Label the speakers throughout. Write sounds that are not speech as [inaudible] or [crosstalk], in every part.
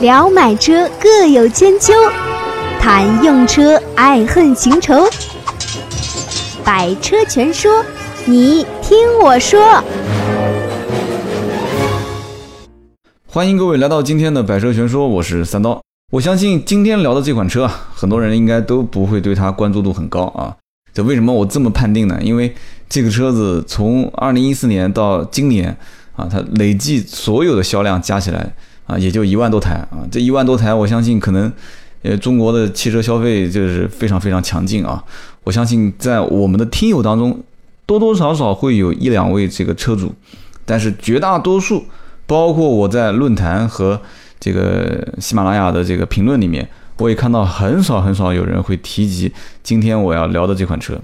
Speaker 1: 聊买车各有千秋，谈用车爱恨情仇。百车全说，你听我说。
Speaker 2: 欢迎各位来到今天的百车全说，我是三刀。我相信今天聊的这款车啊，很多人应该都不会对它关注度很高啊。这为什么我这么判定呢？因为这个车子从二零一四年到今年啊，它累计所有的销量加起来。啊，也就一万多台啊，这一万多台，我相信可能，呃，中国的汽车消费就是非常非常强劲啊。我相信在我们的听友当中，多多少少会有一两位这个车主，但是绝大多数，包括我在论坛和这个喜马拉雅的这个评论里面，我也看到很少很少有人会提及今天我要聊的这款车。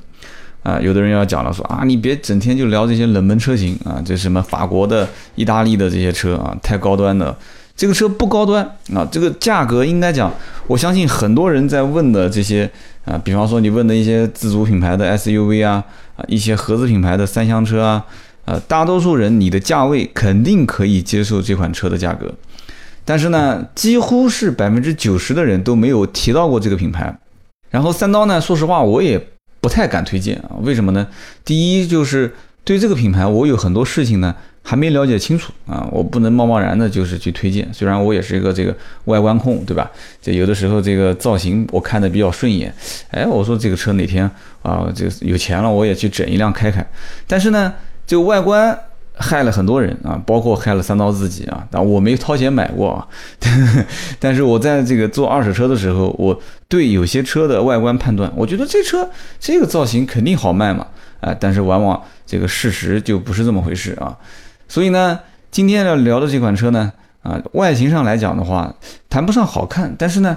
Speaker 2: 啊，有的人要讲了，说啊，你别整天就聊这些冷门车型啊，这什么法国的、意大利的这些车啊，太高端的。这个车不高端啊，这个价格应该讲，我相信很多人在问的这些啊，比方说你问的一些自主品牌的 SUV 啊，啊一些合资品牌的三厢车啊，呃，大多数人你的价位肯定可以接受这款车的价格，但是呢，几乎是百分之九十的人都没有提到过这个品牌。然后三刀呢，说实话我也不太敢推荐啊，为什么呢？第一就是对这个品牌，我有很多事情呢。还没了解清楚啊，我不能贸贸然的，就是去推荐。虽然我也是一个这个外观控，对吧？这有的时候这个造型我看的比较顺眼，哎，我说这个车哪天啊，这有钱了，我也去整一辆开开。但是呢，这个外观害了很多人啊，包括害了三刀自己啊。但我没掏钱买过啊，[laughs] 但是我在这个做二手车的时候，我对有些车的外观判断，我觉得这车这个造型肯定好卖嘛，啊，但是往往这个事实就不是这么回事啊。所以呢，今天要聊的这款车呢，啊，外形上来讲的话，谈不上好看，但是呢，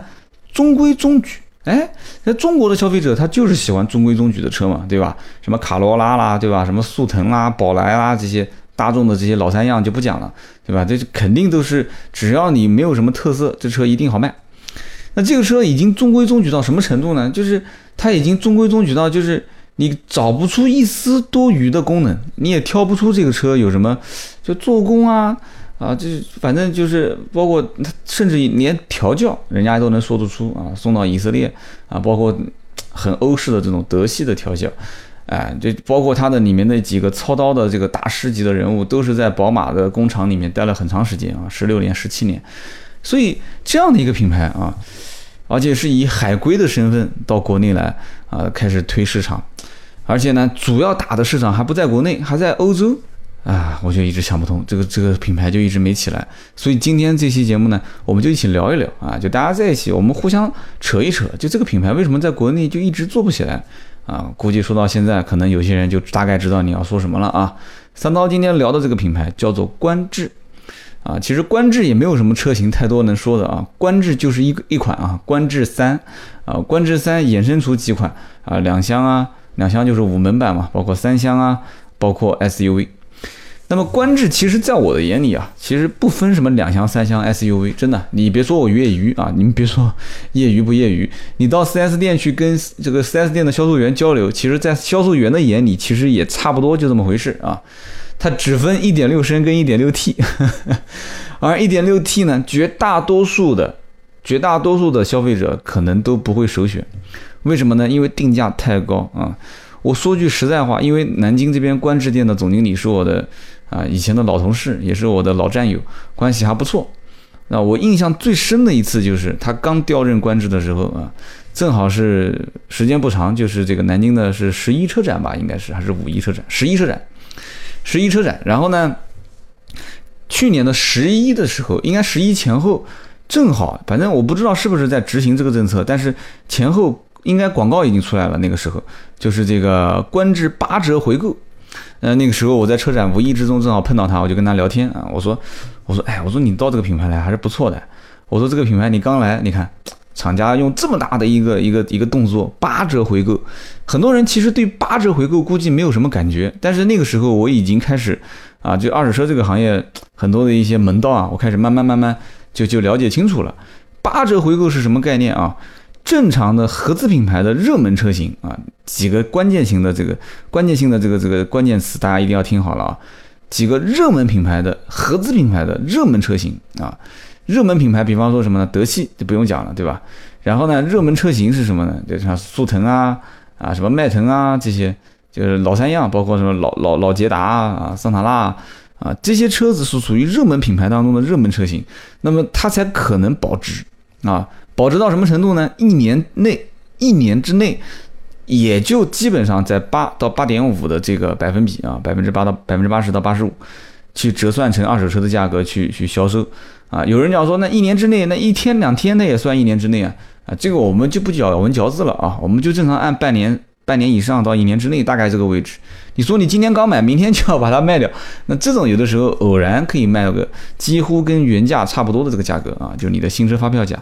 Speaker 2: 中规中矩。哎，那中国的消费者他就是喜欢中规中矩的车嘛，对吧？什么卡罗拉啦，对吧？什么速腾啦、宝来啦这些大众的这些老三样就不讲了，对吧？这肯定都是只要你没有什么特色，这车一定好卖。那这个车已经中规中矩到什么程度呢？就是它已经中规中矩到就是。你找不出一丝多余的功能，你也挑不出这个车有什么，就做工啊啊，就是反正就是包括它，甚至连调教人家都能说得出啊，送到以色列啊，包括很欧式的这种德系的调教，哎，就包括它的里面那几个操刀的这个大师级的人物，都是在宝马的工厂里面待了很长时间啊，十六年、十七年，所以这样的一个品牌啊，而且是以海归的身份到国内来啊，开始推市场。而且呢，主要打的市场还不在国内，还在欧洲，啊，我就一直想不通，这个这个品牌就一直没起来。所以今天这期节目呢，我们就一起聊一聊啊，就大家在一起，我们互相扯一扯，就这个品牌为什么在国内就一直做不起来啊？估计说到现在，可能有些人就大概知道你要说什么了啊。三刀今天聊的这个品牌叫做观致，啊，其实观致也没有什么车型太多能说的啊，观致就是一一款啊，观致三，啊，观致三衍生出几款啊，两厢啊。两厢就是五门版嘛，包括三厢啊，包括 SUV。那么观致其实在我的眼里啊，其实不分什么两厢、三厢、SUV，真的，你别说我业余啊，你们别说业余不业余，你到 4S 店去跟这个 4S 店的销售员交流，其实，在销售员的眼里，其实也差不多就这么回事啊。它只分1.6升跟 1.6T，[laughs] 而 1.6T 呢，绝大多数的绝大多数的消费者可能都不会首选。为什么呢？因为定价太高啊！我说句实在话，因为南京这边观致店的总经理是我的啊以前的老同事，也是我的老战友，关系还不错。那我印象最深的一次就是他刚调任观致的时候啊，正好是时间不长，就是这个南京的是十一车展吧，应该是还是五一车展？十一车展，十一车展。然后呢，去年的十一的时候，应该十一前后，正好，反正我不知道是不是在执行这个政策，但是前后。应该广告已经出来了，那个时候就是这个观致八折回购。呃，那个时候我在车展无意之中正好碰到他，我就跟他聊天啊，我说，我说，哎，我说你到这个品牌来还是不错的。我说这个品牌你刚来，你看厂家用这么大的一个一个一个动作，八折回购。很多人其实对八折回购估计没有什么感觉，但是那个时候我已经开始啊，就二手车这个行业很多的一些门道啊，我开始慢慢慢慢就就了解清楚了。八折回购是什么概念啊？正常的合资品牌的热门车型啊，几个关键型的这个关键性的这个这个关键词，大家一定要听好了啊。几个热门品牌的合资品牌的热门车型啊，热门品牌，比方说什么呢？德系就不用讲了，对吧？然后呢，热门车型是什么呢？就像速腾啊，啊什么迈腾啊这些，就是老三样，包括什么老老老捷达啊、桑塔纳啊，这些车子是属于热门品牌当中的热门车型，那么它才可能保值啊，保值到什么程度呢？一年内，一年之内。也就基本上在八到八点五的这个百分比啊，百分之八到百分之八十到八十五，去折算成二手车的价格去去销售啊。有人讲说，那一年之内，那一天两天那也算一年之内啊啊，这个我们就不咬文嚼字了啊，我们就正常按半年。半年以上到一年之内，大概这个位置。你说你今天刚买，明天就要把它卖掉，那这种有的时候偶然可以卖个几乎跟原价差不多的这个价格啊，就是你的新车发票价。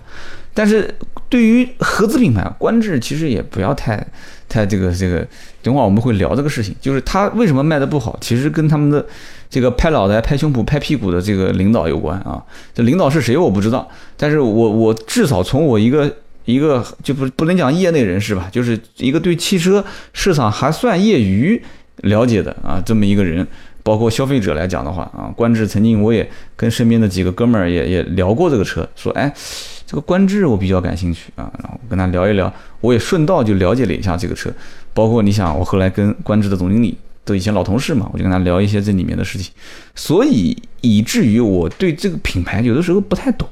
Speaker 2: 但是对于合资品牌，观致其实也不要太 [laughs] 太这个这个。等会儿我们会聊这个事情，就是它为什么卖的不好，其实跟他们的这个拍脑袋、拍胸脯、拍屁股的这个领导有关啊。这领导是谁我不知道，但是我我至少从我一个。一个就不不能讲业内人士吧，就是一个对汽车市场还算业余了解的啊，这么一个人。包括消费者来讲的话啊，观致曾经我也跟身边的几个哥们儿也也聊过这个车，说哎，这个观致我比较感兴趣啊，然后跟他聊一聊，我也顺道就了解了一下这个车。包括你想，我后来跟观致的总经理都以前老同事嘛，我就跟他聊一些这里面的事情，所以以至于我对这个品牌有的时候不太懂。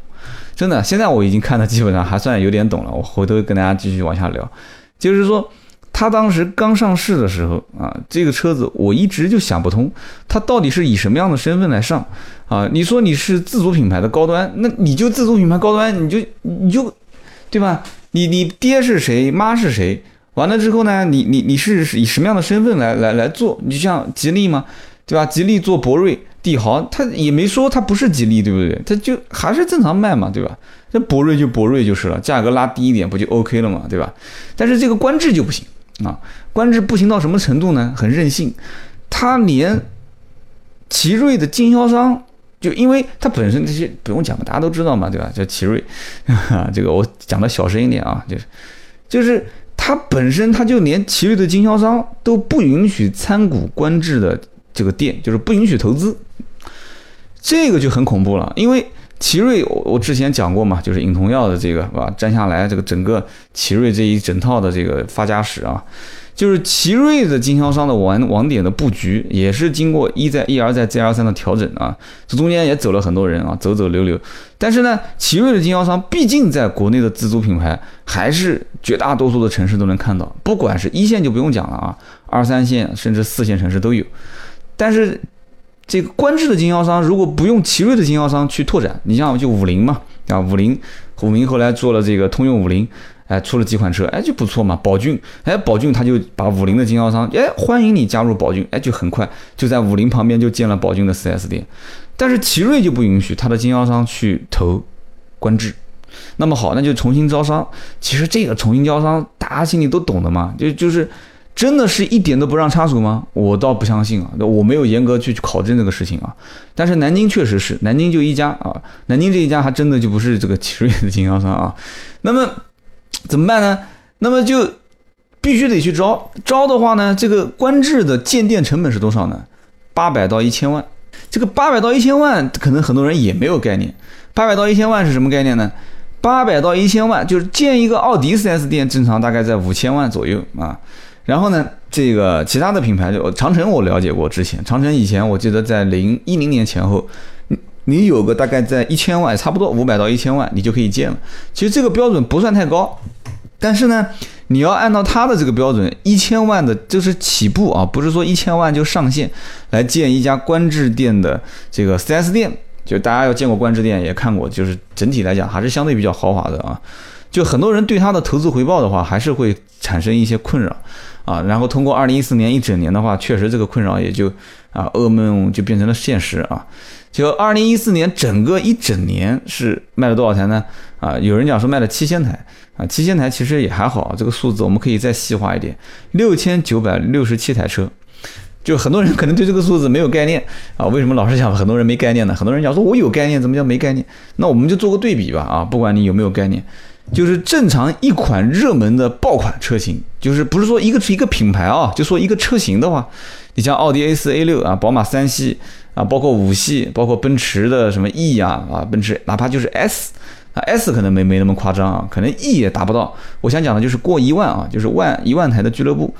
Speaker 2: 真的，现在我已经看的基本上还算有点懂了。我回头跟大家继续往下聊，就是说，他当时刚上市的时候啊，这个车子我一直就想不通，他到底是以什么样的身份来上啊？你说你是自主品牌的高端，那你就自主品牌高端，你就你就，对吧？你你爹是谁，妈是谁？完了之后呢，你你你是以什么样的身份来来来做？你像吉利吗？对吧？吉利做博瑞。帝豪他也没说他不是吉利，对不对？他就还是正常卖嘛，对吧？这博瑞就博瑞就是了，价格拉低一点不就 OK 了嘛，对吧？但是这个观致就不行啊，观致不行到什么程度呢？很任性，他连奇瑞的经销商，就因为他本身这些不用讲嘛，大家都知道嘛，对吧？叫奇瑞，[laughs] 这个我讲的小声一点啊，就是就是他本身他就连奇瑞的经销商都不允许参股观致的这个店，就是不允许投资。这个就很恐怖了，因为奇瑞，我我之前讲过嘛，就是尹同耀的这个是吧？占下来这个整个奇瑞这一整套的这个发家史啊，就是奇瑞的经销商的网网点的布局，也是经过一再一而再再而三的调整啊，这中间也走了很多人啊，走走流流。但是呢，奇瑞的经销商毕竟在国内的自主品牌，还是绝大多数的城市都能看到，不管是一线就不用讲了啊，二三线甚至四线城市都有，但是。这个观致的经销商如果不用奇瑞的经销商去拓展，你像就五菱嘛，啊五菱，五菱后来做了这个通用五菱，哎出了几款车，哎就不错嘛。宝骏，哎宝骏他就把五菱的经销商，哎欢迎你加入宝骏，哎就很快就在五菱旁边就建了宝骏的 4S 店。但是奇瑞就不允许他的经销商去投观致，那么好，那就重新招商。其实这个重新招商，大家心里都懂的嘛，就就是。真的是一点都不让插手吗？我倒不相信啊，那我没有严格去考证这个事情啊。但是南京确实是，南京就一家啊，南京这一家还真的就不是这个奇瑞的经销商啊。那么怎么办呢？那么就必须得去招，招的话呢，这个官制的建店成本是多少呢？八百到一千万。这个八百到一千万，可能很多人也没有概念。八百到一千万是什么概念呢？八百到一千万就是建一个奥迪 4S 店，正常大概在五千万左右啊。然后呢，这个其他的品牌就长城，我了解过。之前长城以前我记得在零一零年前后，你你有个大概在一千万，差不多五百到一千万，你就可以建了。其实这个标准不算太高，但是呢，你要按照它的这个标准，一千万的就是起步啊，不是说一千万就上线来建一家观致店的这个 4S 店。就大家要见过观致店也看过，就是整体来讲还是相对比较豪华的啊。就很多人对它的投资回报的话，还是会产生一些困扰。啊，然后通过二零一四年一整年的话，确实这个困扰也就啊噩梦就变成了现实啊。就二零一四年整个一整年是卖了多少台呢？啊，有人讲说卖了七千台啊，七千台其实也还好，这个数字我们可以再细化一点，六千九百六十七台车。就很多人可能对这个数字没有概念啊，为什么老是讲很多人没概念呢？很多人讲说我有概念，怎么叫没概念？那我们就做个对比吧啊，不管你有没有概念。就是正常一款热门的爆款车型，就是不是说一个是一个品牌啊，就说一个车型的话，你像奥迪 A 四、A 六啊，宝马三系啊，包括五系，包括奔驰的什么 E 啊啊，奔驰哪怕就是 S 啊 S 可能没没那么夸张啊，可能 E 也达不到。我想讲的就是过一万啊，就是万一万台的俱乐部，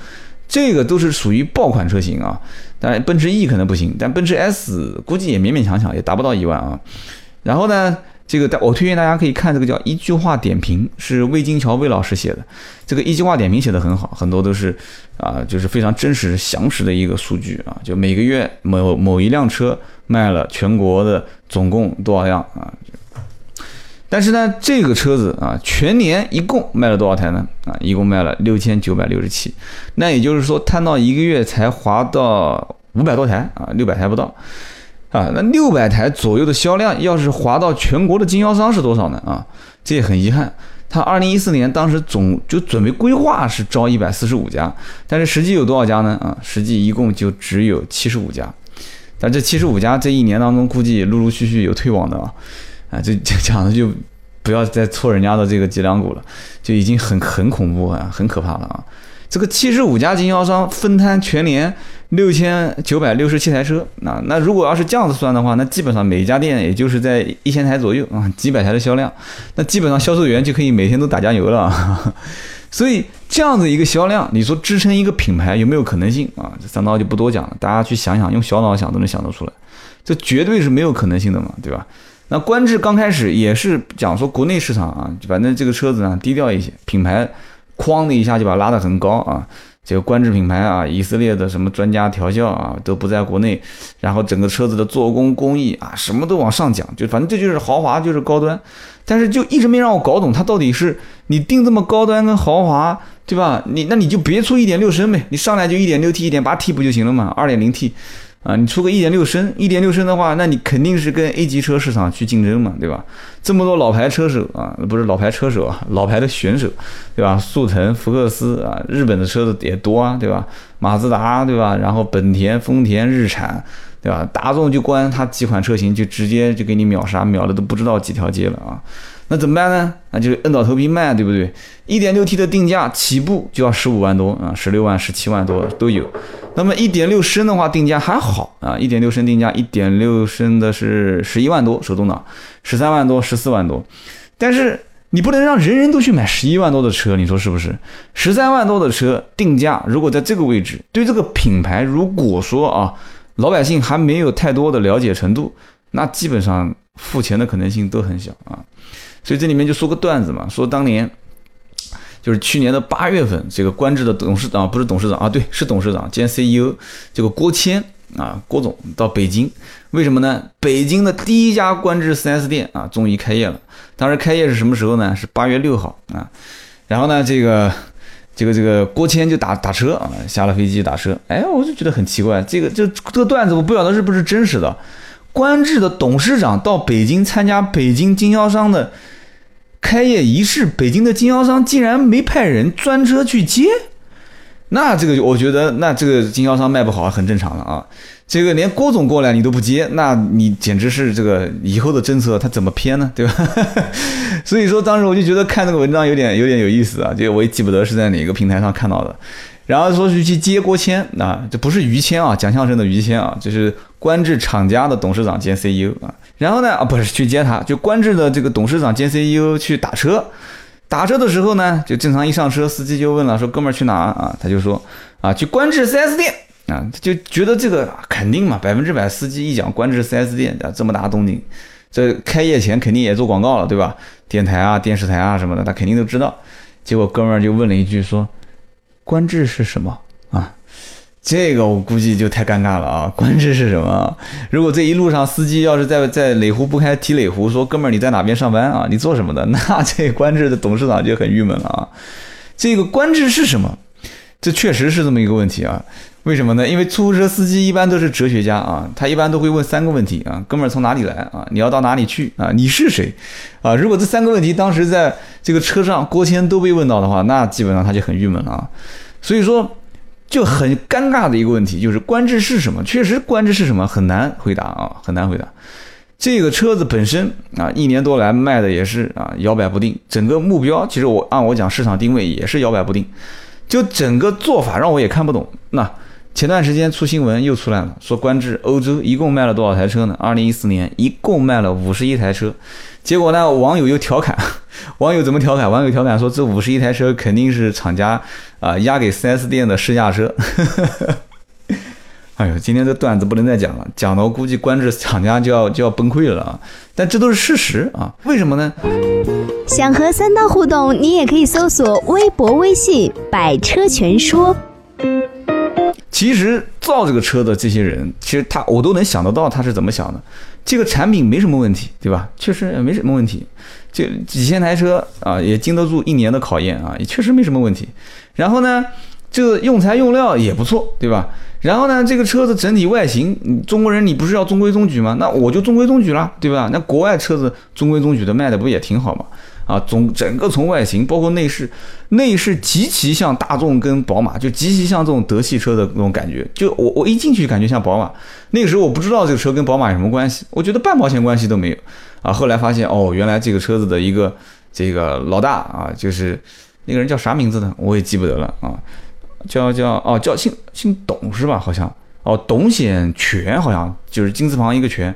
Speaker 2: 这个都是属于爆款车型啊。当然奔驰 E 可能不行，但奔驰 S 估计也勉勉强强也达不到一万啊。然后呢？这个，我推荐大家可以看这个叫一句话点评，是魏金桥魏老师写的。这个一句话点评写的很好，很多都是啊，就是非常真实详实的一个数据啊。就每个月某某一辆车卖了全国的总共多少辆啊？但是呢，这个车子啊，全年一共卖了多少台呢？啊，一共卖了六千九百六十七。那也就是说，摊到一个月才划到五百多台啊，六百台不到。啊，那六百台左右的销量，要是划到全国的经销商是多少呢？啊，这也很遗憾。他二零一四年当时总就准备规划是招一百四十五家，但是实际有多少家呢？啊，实际一共就只有七十五家。但这七十五家这一年当中，估计陆陆续续有退网的啊。啊，这这讲的就不要再戳人家的这个脊梁骨了，就已经很很恐怖啊，很可怕了啊。这个七十五家经销商分摊全年。六千九百六十七台车，那那如果要是这样子算的话，那基本上每一家店也就是在一千台左右啊，几百台的销量，那基本上销售员就可以每天都打酱油了。[laughs] 所以这样子一个销量，你说支撑一个品牌有没有可能性啊？这三刀就不多讲了，大家去想想，用小脑想都能想得出来，这绝对是没有可能性的嘛，对吧？那观致刚开始也是讲说国内市场啊，反正这个车子呢低调一些，品牌哐的一下就把它拉得很高啊。这个观致品牌啊，以色列的什么专家调教啊，都不在国内，然后整个车子的做工工艺啊，什么都往上讲，就反正这就是豪华，就是高端，但是就一直没让我搞懂，它到底是你定这么高端跟豪华，对吧？你那你就别出一点六升呗，你上来就一点六 T、一点八 T 不就行了嘛？二点零 T。啊，你出个一点六升，一点六升的话，那你肯定是跟 A 级车市场去竞争嘛，对吧？这么多老牌车手啊，不是老牌车手啊，老牌的选手，对吧？速腾、福克斯啊，日本的车子也多啊，对吧？马自达，对吧？然后本田、丰田、日产，对吧？大众就关它几款车型就直接就给你秒杀，秒的都不知道几条街了啊。那怎么办呢？那就是硬着头皮卖，对不对？一点六 T 的定价起步就要十五万多啊，十六万、十七万多都有。那么一点六升的话，定价还好啊，一点六升定价一点六升的是十一万多，手动挡十三万多、十四万多。但是你不能让人人都去买十一万多的车，你说是不是？十三万多的车定价，如果在这个位置，对这个品牌，如果说啊，老百姓还没有太多的了解程度，那基本上付钱的可能性都很小啊。所以这里面就说个段子嘛，说当年就是去年的八月份，这个观致的董事长不是董事长啊，对，是董事长兼 CEO，这个郭谦啊，郭总到北京，为什么呢？北京的第一家观致 4S 店啊，终于开业了。当时开业是什么时候呢？是八月六号啊。然后呢，这个这个这个郭谦就打打车啊，下了飞机打车。哎，我就觉得很奇怪，这个这这个段子我不晓得是不是真实的。观致的董事长到北京参加北京经销商的。开业仪式，北京的经销商竟然没派人专车去接，那这个我觉得，那这个经销商卖不好很正常了啊。这个连郭总过来你都不接，那你简直是这个以后的政策他怎么偏呢？对吧？[laughs] 所以说当时我就觉得看这个文章有点有点有意思啊，就我也记不得是在哪个平台上看到的。然后说是去接郭谦，啊，这不是于谦啊，讲相声的于谦啊，就是官至厂家的董事长兼 CEO 啊。然后呢，啊，不是去接他，就观致的这个董事长兼 CEO 去打车，打车的时候呢，就正常一上车，司机就问了，说哥们儿去哪啊？他就说啊，去观致 4S 店啊，就觉得这个肯定嘛，百分之百司机一讲观致 4S 店，这么大动静，这开业前肯定也做广告了，对吧？电台啊、电视台啊什么的，他肯定都知道。结果哥们儿就问了一句说，观致是什么啊？这个我估计就太尴尬了啊！[laughs] 观致是什么？如果这一路上司机要是在在垒湖不开提垒湖，说哥们儿你在哪边上班啊？你做什么的？[laughs] 那这观致的董事长就很郁闷了啊！这个观致是什么？这确实是这么一个问题啊！为什么呢？因为出租车司机一般都是哲学家啊，他一般都会问三个问题啊：哥们儿从哪里来啊？你要到哪里去啊？你是谁啊？如果这三个问题当时在这个车上郭谦都被问到的话，那基本上他就很郁闷了啊！所以说。就很尴尬的一个问题，就是观致是什么？确实，观致是什么很难回答啊，很难回答。这个车子本身啊，一年多来卖的也是啊摇摆不定。整个目标，其实我按我讲市场定位也是摇摆不定。就整个做法让我也看不懂。那前段时间出新闻又出来了，说观致欧洲一共卖了多少台车呢？二零一四年一共卖了五十一台车，结果呢，网友又调侃，[laughs] 网友怎么调侃？网友调侃说这五十一台车肯定是厂家啊押给 4S 店的试驾车。[laughs] 哎呦，今天这段子不能再讲了，讲到估计观致厂家就要就要崩溃了啊！但这都是事实啊，为什么呢？
Speaker 1: 想和三刀互动，你也可以搜索微博、微信“百车全说”。
Speaker 2: 其实造这个车的这些人，其实他我都能想得到他是怎么想的。这个产品没什么问题，对吧？确实没什么问题。这几千台车啊，也经得住一年的考验啊，也确实没什么问题。然后呢，这个用材用料也不错，对吧？然后呢，这个车子整体外形，中国人你不是要中规中矩吗？那我就中规中矩了，对吧？那国外车子中规中矩的卖的不也挺好吗？啊，总整个从外形包括内饰，内饰极其像大众跟宝马，就极其像这种德系车的那种感觉。就我我一进去感觉像宝马，那个时候我不知道这个车跟宝马有什么关系，我觉得半毛钱关系都没有。啊，后来发现哦，原来这个车子的一个这个老大啊，就是那个人叫啥名字呢？我也记不得了啊，叫叫哦叫姓姓董是吧？好像哦董显全好像就是金字旁一个全。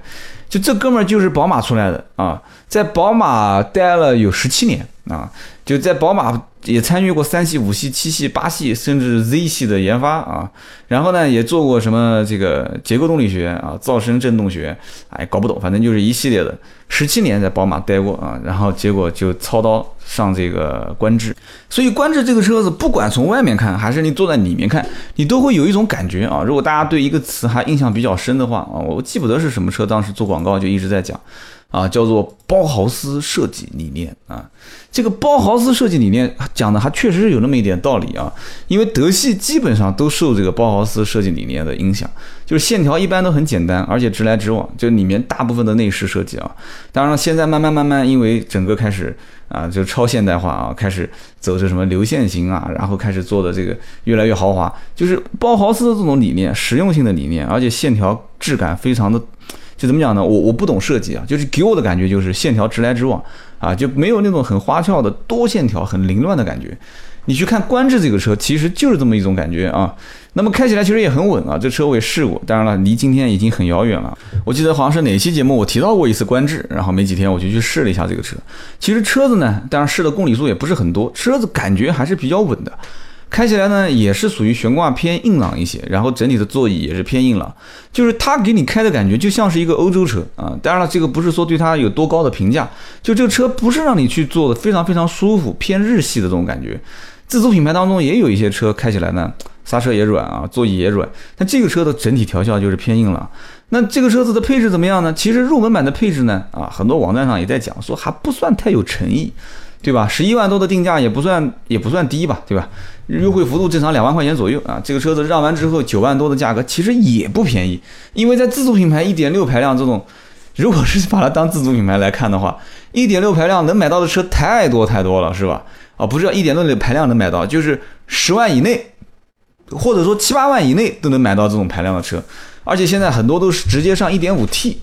Speaker 2: 就这哥们儿就是宝马出来的啊，在宝马待了有十七年啊，就在宝马也参与过三系、五系、七系、八系，甚至 Z 系的研发啊。然后呢，也做过什么这个结构动力学啊、噪声振动学，哎，搞不懂，反正就是一系列的。十七年在宝马待过啊，然后结果就操刀上这个观致。所以观致这个车子，不管从外面看还是你坐在里面看，你都会有一种感觉啊。如果大家对一个词还印象比较深的话啊，我记不得是什么车，当时做广告就一直在讲。啊，叫做包豪斯设计理念啊，这个包豪斯设计理念讲的还确实是有那么一点道理啊，因为德系基本上都受这个包豪斯设计理念的影响，就是线条一般都很简单，而且直来直往，就里面大部分的内饰设计啊，当然，现在慢慢慢慢，因为整个开始啊，就超现代化啊，开始走这什么流线型啊，然后开始做的这个越来越豪华，就是包豪斯的这种理念，实用性的理念，而且线条质感非常的。就怎么讲呢？我我不懂设计啊，就是给我的感觉就是线条直来直往啊，就没有那种很花俏的多线条、很凌乱的感觉。你去看观致这个车，其实就是这么一种感觉啊。那么开起来其实也很稳啊，这车我也试过，当然了，离今天已经很遥远了。我记得好像是哪期节目我提到过一次观致，然后没几天我就去试了一下这个车。其实车子呢，当然试的公里数也不是很多，车子感觉还是比较稳的。开起来呢，也是属于悬挂偏硬朗一些，然后整体的座椅也是偏硬朗，就是它给你开的感觉就像是一个欧洲车啊。当然了，这个不是说对它有多高的评价，就这个车不是让你去坐的非常非常舒服，偏日系的这种感觉。自主品牌当中也有一些车开起来呢，刹车也软啊，座椅也软，但这个车的整体调校就是偏硬朗。那这个车子的配置怎么样呢？其实入门版的配置呢，啊，很多网站上也在讲说还不算太有诚意。对吧？十一万多的定价也不算也不算低吧，对吧？优惠幅度正常两万块钱左右啊。这个车子让完之后九万多的价格其实也不便宜，因为在自主品牌一点六排量这种，如果是把它当自主品牌来看的话，一点六排量能买到的车太多太多了，是吧？啊，不是一点六的排量能买到，就是十万以内，或者说七八万以内都能买到这种排量的车，而且现在很多都是直接上一点五 T。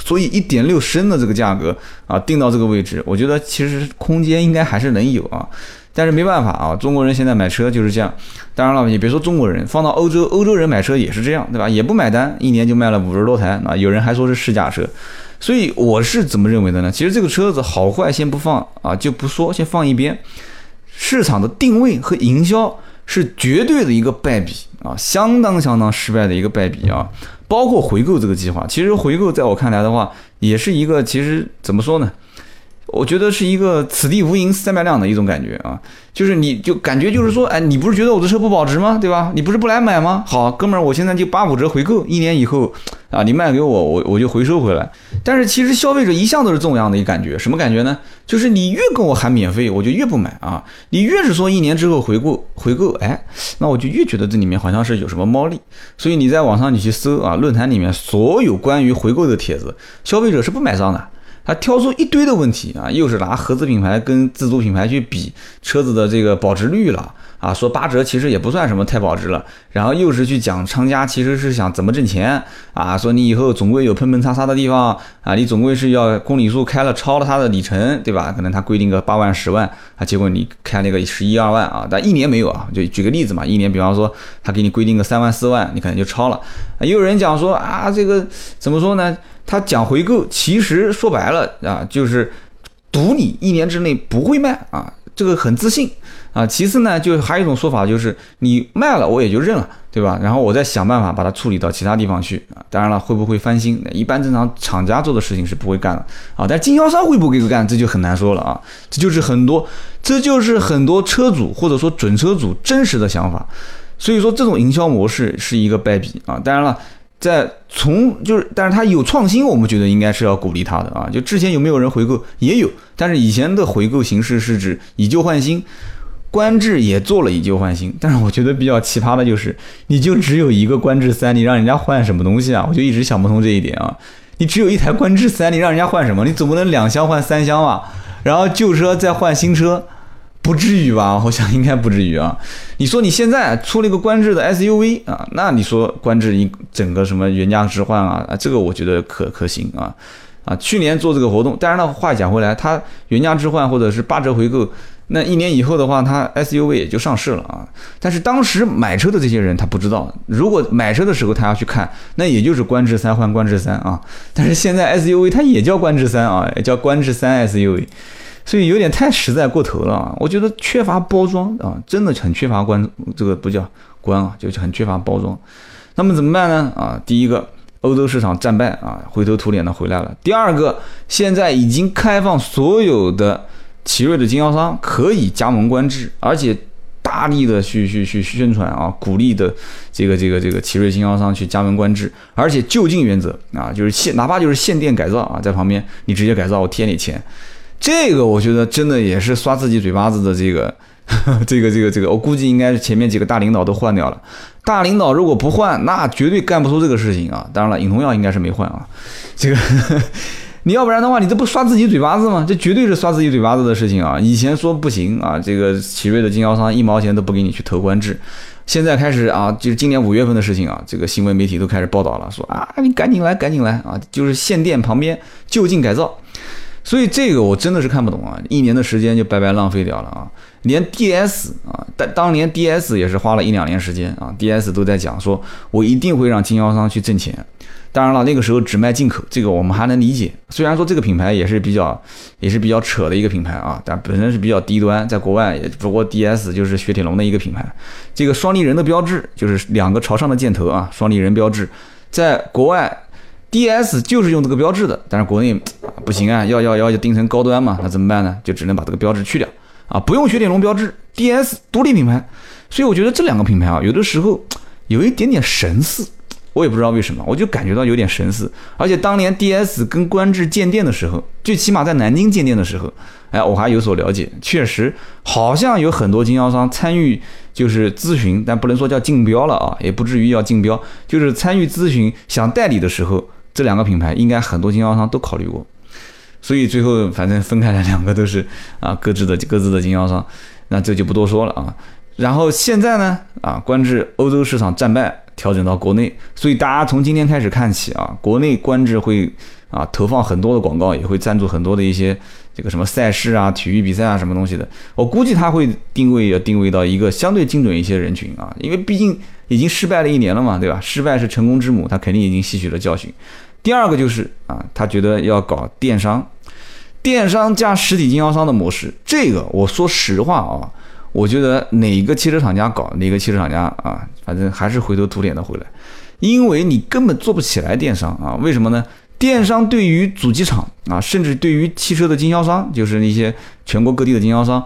Speaker 2: 所以一点六升的这个价格啊，定到这个位置，我觉得其实空间应该还是能有啊。但是没办法啊，中国人现在买车就是这样。当然了，你别说中国人，放到欧洲，欧洲人买车也是这样，对吧？也不买单，一年就卖了五十多台啊。有人还说是试驾车。所以我是怎么认为的呢？其实这个车子好坏先不放啊，就不说，先放一边。市场的定位和营销是绝对的一个败笔啊，相当相当失败的一个败笔啊。包括回购这个计划，其实回购在我看来的话，也是一个其实怎么说呢？我觉得是一个此地无银三百两的一种感觉啊，就是你就感觉就是说，哎，你不是觉得我的车不保值吗？对吧？你不是不来买吗？好，哥们儿，我现在就八五折回购，一年以后啊，你卖给我，我我就回收回来。但是其实消费者一向都是这样的一个感觉，什么感觉呢？就是你越跟我喊免费，我就越不买啊。你越是说一年之后回购回购，哎，那我就越觉得这里面好像是有什么猫腻。所以你在网上你去搜啊，论坛里面所有关于回购的帖子，消费者是不买账的。他挑出一堆的问题啊，又是拿合资品牌跟自主品牌去比车子的这个保值率了啊，说八折其实也不算什么太保值了，然后又是去讲厂家其实是想怎么挣钱啊，说你以后总归有喷喷擦擦的地方啊，你总归是要公里数开了超了它的里程，对吧？可能他规定个八万十万啊，结果你开那个十一二万啊，但一年没有啊，就举个例子嘛，一年比方说他给你规定个三万四万，你可能就超了。也有人讲说啊，这个怎么说呢？他讲回购，其实说白了啊，就是赌你一年之内不会卖啊，这个很自信啊。其次呢，就还有一种说法，就是你卖了我也就认了，对吧？然后我再想办法把它处理到其他地方去啊。当然了，会不会翻新？一般正常厂家做的事情是不会干的啊。但经销商会不会干，这就很难说了啊。这就是很多，这就是很多车主或者说准车主真实的想法。所以说，这种营销模式是一个败笔啊。当然了。在从就是，但是他有创新，我们觉得应该是要鼓励他的啊。就之前有没有人回购，也有，但是以前的回购形式是指以旧换新，观致也做了以旧换新。但是我觉得比较奇葩的就是，你就只有一个观致三，你让人家换什么东西啊？我就一直想不通这一点啊。你只有一台观致三，你让人家换什么？你总不能两厢换三厢吧？然后旧车再换新车。不至于吧？我想应该不至于啊。你说你现在出了一个观致的 SUV 啊，那你说观致一整个什么原价置换啊，啊，这个我觉得可可行啊。啊，去年做这个活动，当然了，话讲回来，它原价置换或者是八折回购，那一年以后的话，它 SUV 也就上市了啊。但是当时买车的这些人他不知道，如果买车的时候他要去看，那也就是观致三换观致三啊。但是现在 SUV 它也叫观致三啊，也叫观致三 SUV。所以有点太实在过头了啊！我觉得缺乏包装啊，真的很缺乏关，这个不叫关啊，就是很缺乏包装。那么怎么办呢？啊，第一个，欧洲市场战败啊，灰头土脸的回来了。第二个，现在已经开放所有的奇瑞的经销商可以加盟观致，而且大力的去去去宣传啊，鼓励的这个这个这个奇瑞经销商去加盟观致，而且就近原则啊，就是限哪怕就是限电改造啊，在旁边你直接改造，我贴你钱。这个我觉得真的也是刷自己嘴巴子的这个，[laughs] 这个这个这个，我估计应该是前面几个大领导都换掉了。大领导如果不换，那绝对干不出这个事情啊！当然了，尹同耀应该是没换啊。这个，[laughs] 你要不然的话，你这不刷自己嘴巴子吗？这绝对是刷自己嘴巴子的事情啊！以前说不行啊，这个奇瑞的经销商一毛钱都不给你去投官制，现在开始啊，就是今年五月份的事情啊，这个新闻媒体都开始报道了，说啊，你赶紧来，赶紧来啊，就是限电旁边就近改造。所以这个我真的是看不懂啊！一年的时间就白白浪费掉了啊！连 DS 啊，当当年 DS 也是花了一两年时间啊，DS 都在讲说，我一定会让经销商去挣钱。当然了，那个时候只卖进口，这个我们还能理解。虽然说这个品牌也是比较，也是比较扯的一个品牌啊，但本身是比较低端，在国外也不过 DS 就是雪铁龙的一个品牌。这个双立人的标志就是两个朝上的箭头啊，双立人标志，在国外。D.S 就是用这个标志的，但是国内不行啊，要要要就定成高端嘛，那怎么办呢？就只能把这个标志去掉啊，不用雪铁龙标志，D.S 独立品牌。所以我觉得这两个品牌啊，有的时候有一点点神似，我也不知道为什么，我就感觉到有点神似。而且当年 D.S 跟观致建店的时候，最起码在南京建店的时候，哎，我还有所了解，确实好像有很多经销商参与就是咨询，但不能说叫竞标了啊，也不至于要竞标，就是参与咨询想代理的时候。这两个品牌应该很多经销商都考虑过，所以最后反正分开来两个都是啊各自的各自的经销商，那这就不多说了啊。然后现在呢啊，观致欧洲市场战败，调整到国内，所以大家从今天开始看起啊，国内观致会啊投放很多的广告，也会赞助很多的一些这个什么赛事啊、体育比赛啊什么东西的。我估计他会定位要定位到一个相对精准一些人群啊，因为毕竟已经失败了一年了嘛，对吧？失败是成功之母，他肯定已经吸取了教训。第二个就是啊，他觉得要搞电商，电商加实体经销商的模式。这个我说实话啊，我觉得哪个汽车厂家搞，哪个汽车厂家啊，反正还是灰头土脸的回来，因为你根本做不起来电商啊。为什么呢？电商对于主机厂啊，甚至对于汽车的经销商，就是那些全国各地的经销商。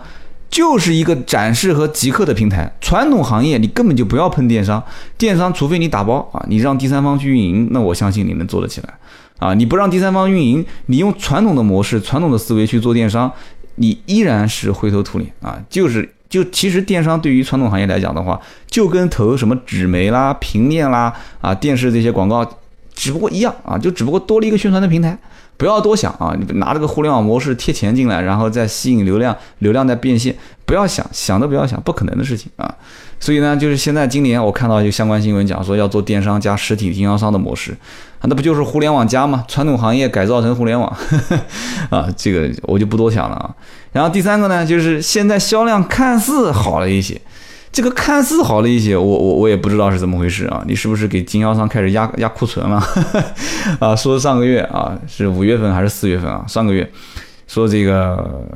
Speaker 2: 就是一个展示和集客的平台。传统行业你根本就不要碰电商，电商除非你打包啊，你让第三方去运营，那我相信你能做得起来啊。你不让第三方运营，你用传统的模式、传统的思维去做电商，你依然是灰头土脸啊。就是就其实电商对于传统行业来讲的话，就跟投什么纸媒啦、平面啦啊、电视这些广告，只不过一样啊，就只不过多了一个宣传的平台不要多想啊！你拿这个互联网模式贴钱进来，然后再吸引流量，流量再变现，不要想，想都不要想，不可能的事情啊！所以呢，就是现在今年我看到一个相关新闻讲说要做电商加实体经销商的模式，啊，那不就是互联网加吗？传统行业改造成互联网，[laughs] 啊，这个我就不多想了啊。然后第三个呢，就是现在销量看似好了一些。这个看似好了一些，我我我也不知道是怎么回事啊！你是不是给经销商开始压压库存了？[laughs] 啊，说上个月啊是五月份还是四月份啊？上个月说这个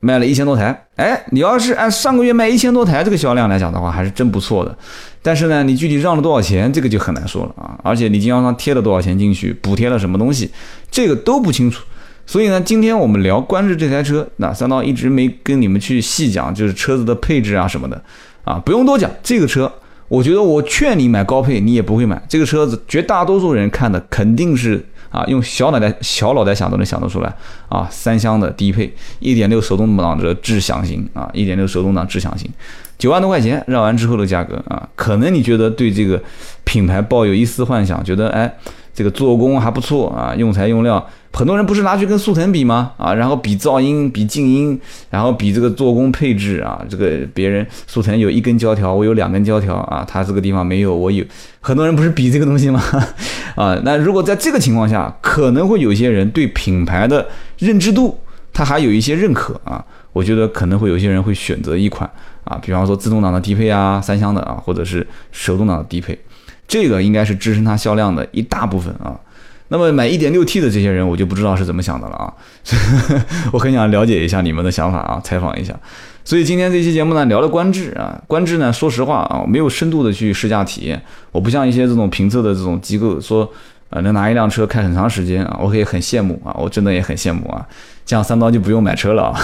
Speaker 2: 卖了一千多台，哎，你要是按上个月卖一千多台这个销量来讲的话，还是真不错的。但是呢，你具体让了多少钱，这个就很难说了啊！而且你经销商贴了多少钱进去，补贴了什么东西，这个都不清楚。所以呢，今天我们聊观致这台车，那三刀一直没跟你们去细讲，就是车子的配置啊什么的。啊，不用多讲，这个车，我觉得我劝你买高配，你也不会买。这个车子，绝大多数人看的肯定是啊，用小脑袋、小脑袋想都能想得出来啊，三厢的低配，一点六手动挡的智享型啊，一点六手动挡智享型，九万多块钱绕完之后的价格啊，可能你觉得对这个品牌抱有一丝幻想，觉得哎，这个做工还不错啊，用材用料。很多人不是拿去跟速腾比吗？啊，然后比噪音、比静音，然后比这个做工配置啊，这个别人速腾有一根胶条，我有两根胶条啊，他这个地方没有，我有。很多人不是比这个东西吗？[laughs] 啊，那如果在这个情况下，可能会有些人对品牌的认知度，他还有一些认可啊。我觉得可能会有些人会选择一款啊，比方说自动挡的低配啊，三厢的啊，或者是手动挡的低配，这个应该是支撑它销量的一大部分啊。那么买 1.6T 的这些人，我就不知道是怎么想的了啊！[laughs] 我很想了解一下你们的想法啊，采访一下。所以今天这期节目呢，聊了观致啊，观致呢，说实话啊，没有深度的去试驾体验。我不像一些这种评测的这种机构说，呃，能拿一辆车开很长时间啊，我可以很羡慕啊，我真的也很羡慕啊。这样三刀就不用买车了啊，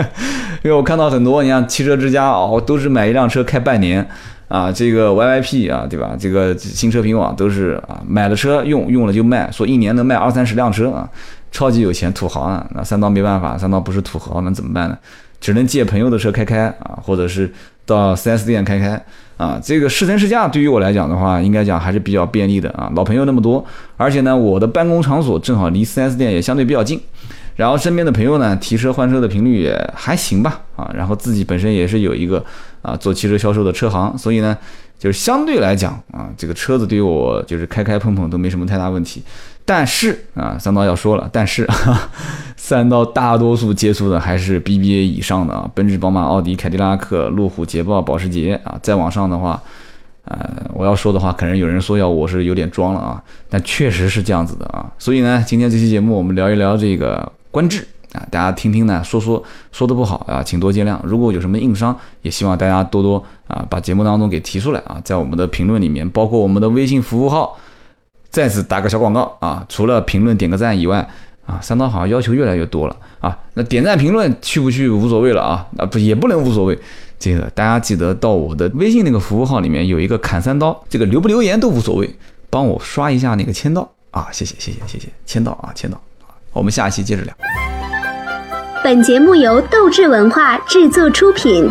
Speaker 2: [laughs] 因为我看到很多，你像汽车之家哦，都是买一辆车开半年。啊，这个 Y Y P 啊，对吧？这个新车评网都是啊，买了车用用了就卖，说一年能卖二三十辆车啊，超级有钱土豪啊。那三刀没办法，三刀不是土豪，那怎么办呢？只能借朋友的车开开啊，或者是到 4S 店开开啊。这个试乘试驾对于我来讲的话，应该讲还是比较便利的啊。老朋友那么多，而且呢，我的办公场所正好离 4S 店也相对比较近。然后身边的朋友呢，提车换车的频率也还行吧，啊，然后自己本身也是有一个啊做汽车销售的车行，所以呢，就是相对来讲啊，这个车子对于我就是开开碰碰都没什么太大问题。但是啊，三刀要说了，但是三刀大多数接触的还是 BBA 以上的啊，奔驰、宝马、奥迪、凯迪拉克、路虎、捷豹、保时捷啊，再往上的话，呃，我要说的话，可能有人说要我是有点装了啊，但确实是这样子的啊。所以呢，今天这期节目我们聊一聊这个。观致啊，大家听听呢，说说说的不好啊，请多见谅。如果有什么硬伤，也希望大家多多啊，把节目当中给提出来啊，在我们的评论里面，包括我们的微信服务号，再次打个小广告啊。除了评论点个赞以外啊，三刀好像要求越来越多了啊。那点赞评论去不去无所谓了啊，啊不也不能无所谓。这个大家记得到我的微信那个服务号里面有一个砍三刀，这个留不留言都无所谓，帮我刷一下那个签到啊，谢谢谢谢谢谢签到啊签到。我们下一期接着聊。
Speaker 1: 本节目由斗志文化制作出品。